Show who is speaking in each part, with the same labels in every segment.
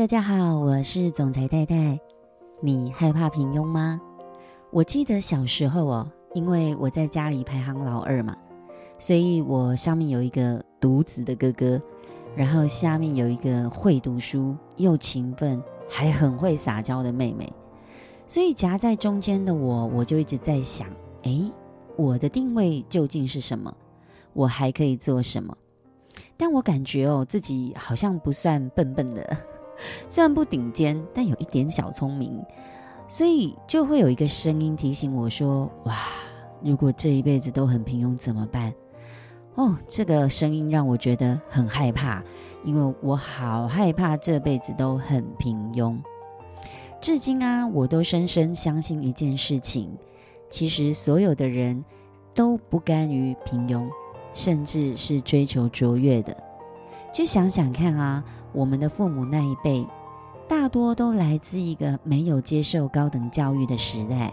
Speaker 1: 大家好，我是总裁太太。你害怕平庸吗？我记得小时候哦，因为我在家里排行老二嘛，所以我上面有一个独子的哥哥，然后下面有一个会读书又勤奋还很会撒娇的妹妹，所以夹在中间的我，我就一直在想，诶，我的定位究竟是什么？我还可以做什么？但我感觉哦，自己好像不算笨笨的。虽然不顶尖，但有一点小聪明，所以就会有一个声音提醒我说：“哇，如果这一辈子都很平庸怎么办？”哦，这个声音让我觉得很害怕，因为我好害怕这辈子都很平庸。至今啊，我都深深相信一件事情：其实所有的人都不甘于平庸，甚至是追求卓越的。就想想看啊。我们的父母那一辈，大多都来自一个没有接受高等教育的时代，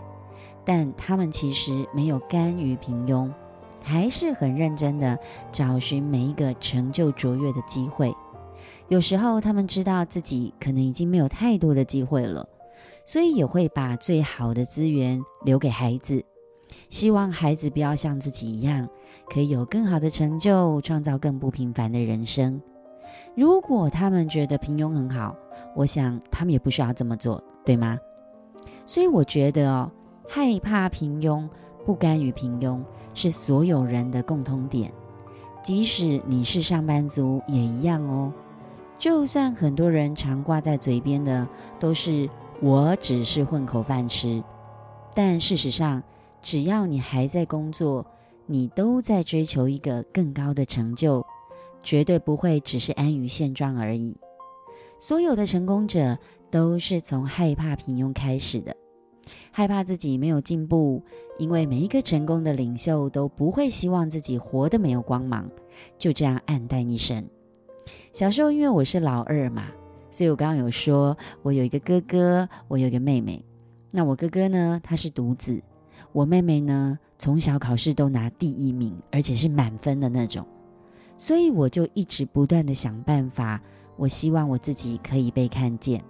Speaker 1: 但他们其实没有甘于平庸，还是很认真的找寻每一个成就卓越的机会。有时候他们知道自己可能已经没有太多的机会了，所以也会把最好的资源留给孩子，希望孩子不要像自己一样，可以有更好的成就，创造更不平凡的人生。如果他们觉得平庸很好，我想他们也不需要这么做，对吗？所以我觉得哦，害怕平庸、不甘于平庸是所有人的共通点，即使你是上班族也一样哦。就算很多人常挂在嘴边的都是“我只是混口饭吃”，但事实上，只要你还在工作，你都在追求一个更高的成就。绝对不会只是安于现状而已。所有的成功者都是从害怕平庸开始的，害怕自己没有进步，因为每一个成功的领袖都不会希望自己活得没有光芒，就这样暗淡一生。小时候因为我是老二嘛，所以我刚刚有说我有一个哥哥，我有一个妹妹。那我哥哥呢，他是独子；我妹妹呢，从小考试都拿第一名，而且是满分的那种。所以我就一直不断的想办法，我希望我自己可以被看见。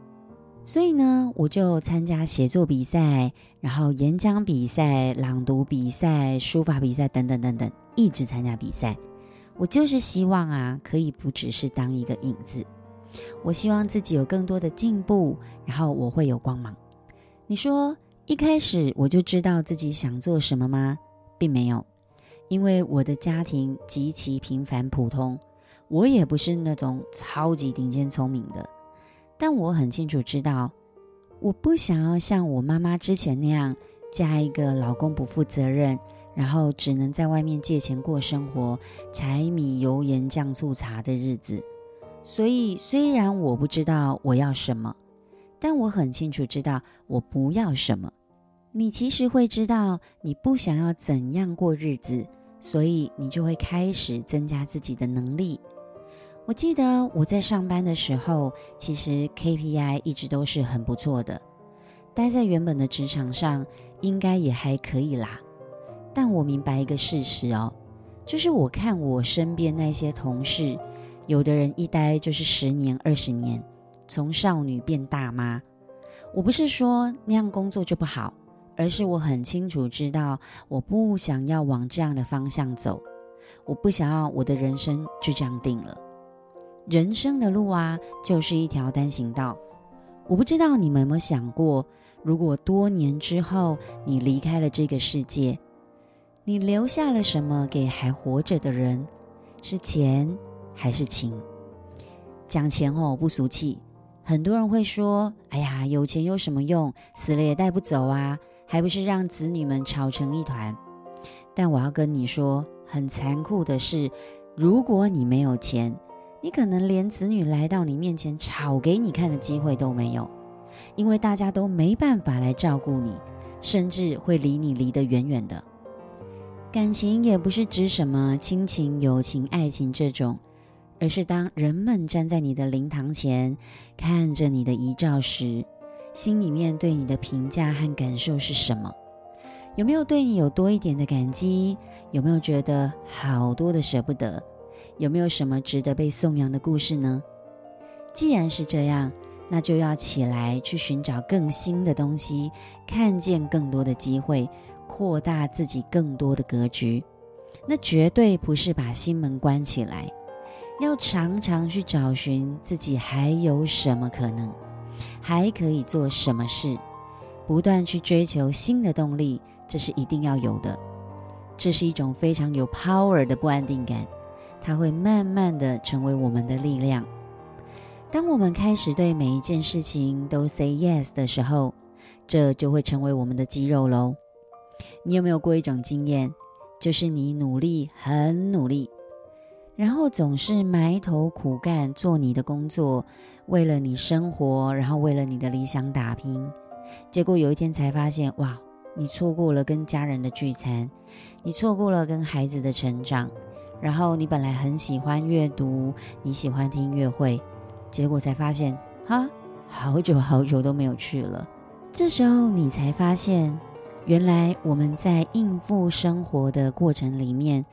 Speaker 1: 所以呢，我就参加写作比赛，然后演讲比赛、朗读比赛、书法比赛等等等等，一直参加比赛。我就是希望啊，可以不只是当一个影子。我希望自己有更多的进步，然后我会有光芒。你说一开始我就知道自己想做什么吗？并没有。因为我的家庭极其平凡普通，我也不是那种超级顶尖聪明的，但我很清楚知道，我不想要像我妈妈之前那样嫁一个老公不负责任，然后只能在外面借钱过生活，柴米油盐酱醋茶的日子。所以虽然我不知道我要什么，但我很清楚知道我不要什么。你其实会知道你不想要怎样过日子。所以你就会开始增加自己的能力。我记得我在上班的时候，其实 KPI 一直都是很不错的，待在原本的职场上应该也还可以啦。但我明白一个事实哦，就是我看我身边那些同事，有的人一待就是十年、二十年，从少女变大妈。我不是说那样工作就不好。而是我很清楚知道，我不想要往这样的方向走，我不想要我的人生就这样定了。人生的路啊，就是一条单行道。我不知道你们有没有想过，如果多年之后你离开了这个世界，你留下了什么给还活着的人？是钱还是情？讲钱哦，不俗气。很多人会说：“哎呀，有钱有什么用？死了也带不走啊。”还不是让子女们吵成一团，但我要跟你说，很残酷的是，如果你没有钱，你可能连子女来到你面前吵给你看的机会都没有，因为大家都没办法来照顾你，甚至会离你离得远远的。感情也不是指什么亲情、友情、爱情这种，而是当人们站在你的灵堂前，看着你的遗照时。心里面对你的评价和感受是什么？有没有对你有多一点的感激？有没有觉得好多的舍不得？有没有什么值得被颂扬的故事呢？既然是这样，那就要起来去寻找更新的东西，看见更多的机会，扩大自己更多的格局。那绝对不是把心门关起来，要常常去找寻自己还有什么可能，还可以做什么事，不断去追求新的动力，这是一定要有的。这是一种非常有 power 的不安定感，它会慢慢的成为我们的力量。当我们开始对每一件事情都 say yes 的时候，这就会成为我们的肌肉喽。你有没有过一种经验，就是你努力很努力，然后总是埋头苦干做你的工作，为了你生活，然后为了你的理想打拼，结果有一天才发现，哇，你错过了跟家人的聚餐，你错过了跟孩子的成长，然后你本来很喜欢阅读，你喜欢听音乐会。结果才发现，哈，好久好久都没有去了。这时候你才发现，原来我们在应付生活的过程里面，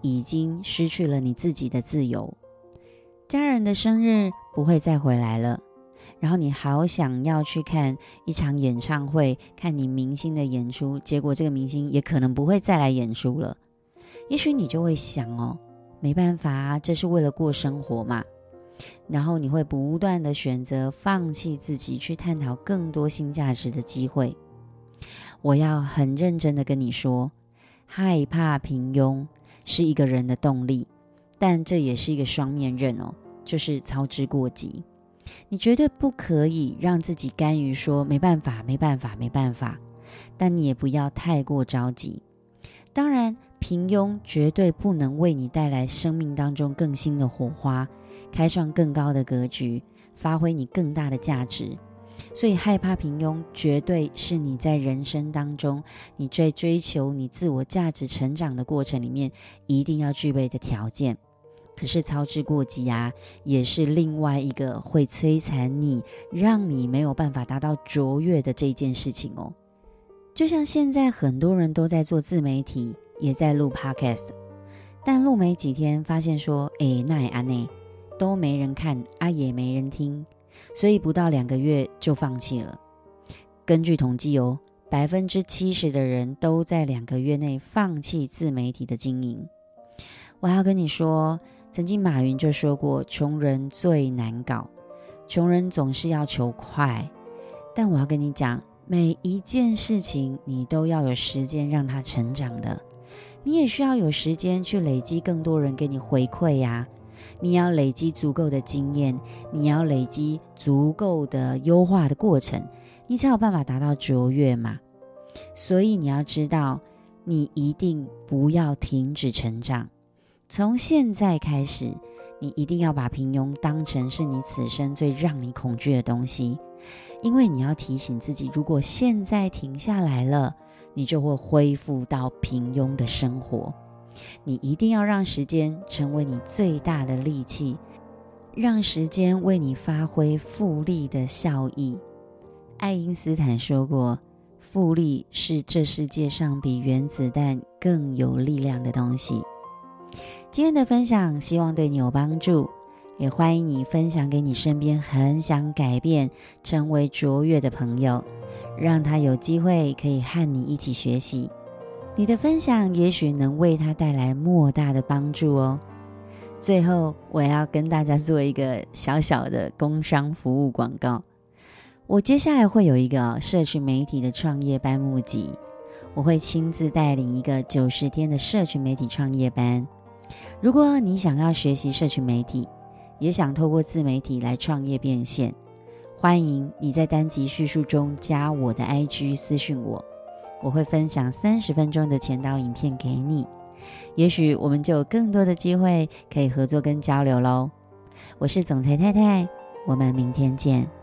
Speaker 1: 已经失去了你自己的自由。家人的生日不会再回来了，然后你好想要去看一场演唱会，看你明星的演出，结果这个明星也可能不会再来演出了。也许你就会想哦，没办法，这是为了过生活嘛。然后你会不断的选择放弃自己，去探讨更多新价值的机会。我要很认真的跟你说，害怕平庸是一个人的动力，但这也是一个双面刃哦，就是操之过急。你绝对不可以让自己甘于说没办法，没办法，没办法，但你也不要太过着急。当然，平庸绝对不能为你带来生命当中更新的火花。开创更高的格局，发挥你更大的价值。所以，害怕平庸，绝对是你在人生当中，你最追求你自我价值成长的过程里面，一定要具备的条件。可是，操之过急啊，也是另外一个会摧残你，让你没有办法达到卓越的这件事情哦。就像现在很多人都在做自媒体，也在录 Podcast，但录没几天，发现说，诶，那也安内。都没人看啊，也没人听，所以不到两个月就放弃了。根据统计哦，百分之七十的人都在两个月内放弃自媒体的经营。我要跟你说，曾经马云就说过，穷人最难搞，穷人总是要求快。但我要跟你讲，每一件事情你都要有时间让它成长的，你也需要有时间去累积更多人给你回馈呀。你要累积足够的经验，你要累积足够的优化的过程，你才有办法达到卓越嘛。所以你要知道，你一定不要停止成长。从现在开始，你一定要把平庸当成是你此生最让你恐惧的东西，因为你要提醒自己，如果现在停下来了，你就会恢复到平庸的生活。你一定要让时间成为你最大的利器，让时间为你发挥复利的效益。爱因斯坦说过，复利是这世界上比原子弹更有力量的东西。今天的分享希望对你有帮助，也欢迎你分享给你身边很想改变、成为卓越的朋友，让他有机会可以和你一起学习。你的分享也许能为他带来莫大的帮助哦。最后，我要跟大家做一个小小的工商服务广告。我接下来会有一个社群媒体的创业班募集，我会亲自带领一个九十天的社群媒体创业班。如果你想要学习社群媒体，也想透过自媒体来创业变现，欢迎你在单集叙述中加我的 IG 私讯我。我会分享三十分钟的前导影片给你，也许我们就有更多的机会可以合作跟交流喽。我是总裁太太，我们明天见。